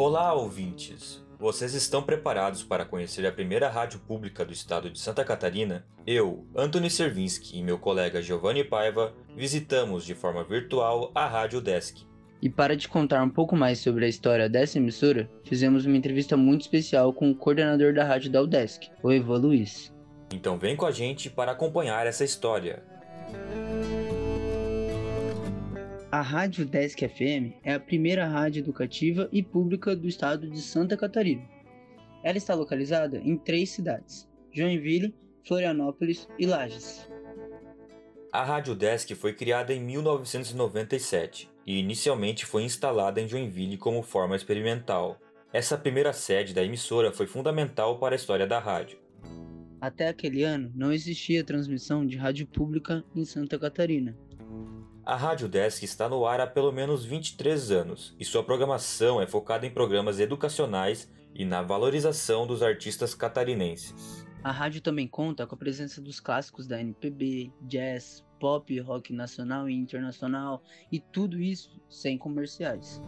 Olá, ouvintes! Vocês estão preparados para conhecer a primeira rádio pública do estado de Santa Catarina? Eu, Antony Servinski e meu colega Giovanni Paiva visitamos de forma virtual a Rádio Desk. E para te contar um pouco mais sobre a história dessa emissora, fizemos uma entrevista muito especial com o coordenador da rádio da UDESC, o Ivan Luiz. Então vem com a gente para acompanhar essa história. A Rádio Desk FM é a primeira rádio educativa e pública do estado de Santa Catarina. Ela está localizada em três cidades: Joinville, Florianópolis e Lages. A Rádio Desk foi criada em 1997 e inicialmente foi instalada em Joinville como forma experimental. Essa primeira sede da emissora foi fundamental para a história da rádio. Até aquele ano, não existia transmissão de rádio pública em Santa Catarina. A Rádio Desk está no ar há pelo menos 23 anos e sua programação é focada em programas educacionais e na valorização dos artistas catarinenses. A rádio também conta com a presença dos clássicos da MPB, jazz, pop, rock nacional e internacional e tudo isso sem comerciais.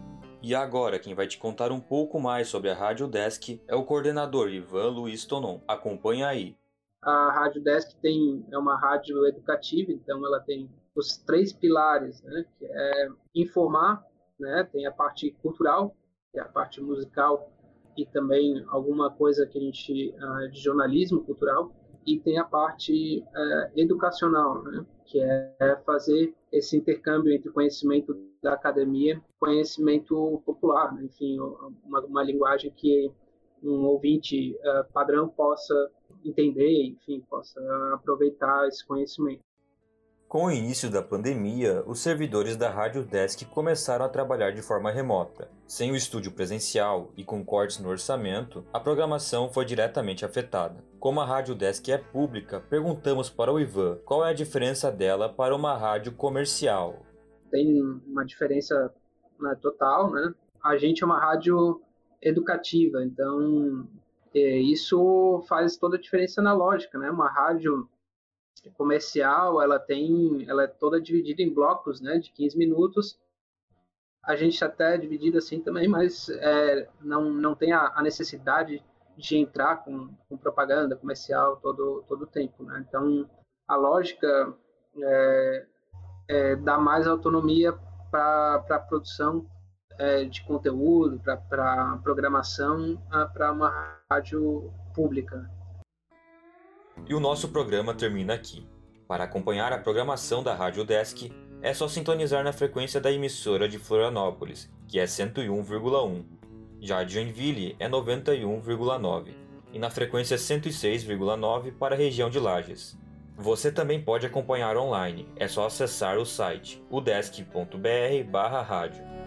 E agora, quem vai te contar um pouco mais sobre a Rádio Desk é o coordenador Ivan Luiz Tonon. Acompanha aí. A Rádio Desk tem, é uma rádio educativa, então ela tem os três pilares, né, que é informar, né, tem a parte cultural, que é a parte musical e também alguma coisa que a gente uh, de jornalismo cultural e tem a parte uh, educacional, né, que é fazer esse intercâmbio entre conhecimento da academia, conhecimento popular, né, enfim, uma, uma, linguagem que um ouvinte uh, padrão possa entender, enfim, possa aproveitar esse conhecimento. Com o início da pandemia, os servidores da Rádio Desk começaram a trabalhar de forma remota. Sem o estúdio presencial e com cortes no orçamento, a programação foi diretamente afetada. Como a Rádio Desk é pública, perguntamos para o Ivan qual é a diferença dela para uma rádio comercial. Tem uma diferença né, total, né? A gente é uma rádio educativa, então é, isso faz toda a diferença na lógica, né? Uma rádio comercial, ela tem, ela é toda dividida em blocos, né, de 15 minutos. A gente até é dividido assim também, mas é, não, não tem a, a, necessidade de entrar com, com, propaganda comercial todo todo o tempo, né? Então a lógica é, é dá mais autonomia para a produção é, de conteúdo, para programação, para uma rádio pública. E o nosso programa termina aqui. Para acompanhar a programação da Rádio Desk, é só sintonizar na frequência da emissora de Florianópolis, que é 101,1. Já de Joinville é 91,9 e na frequência 106,9 para a região de Lages. Você também pode acompanhar online, é só acessar o site udesc.br/rádio.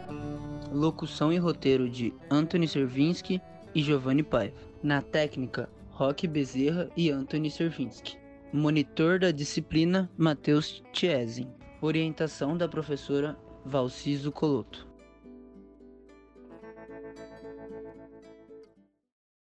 Locução e roteiro de Anthony Servinski e Giovanni Paiva. Na técnica, Roque Bezerra e Anthony Servinski. Monitor da disciplina Matheus Chiesen. Orientação da professora Valciso Coloto.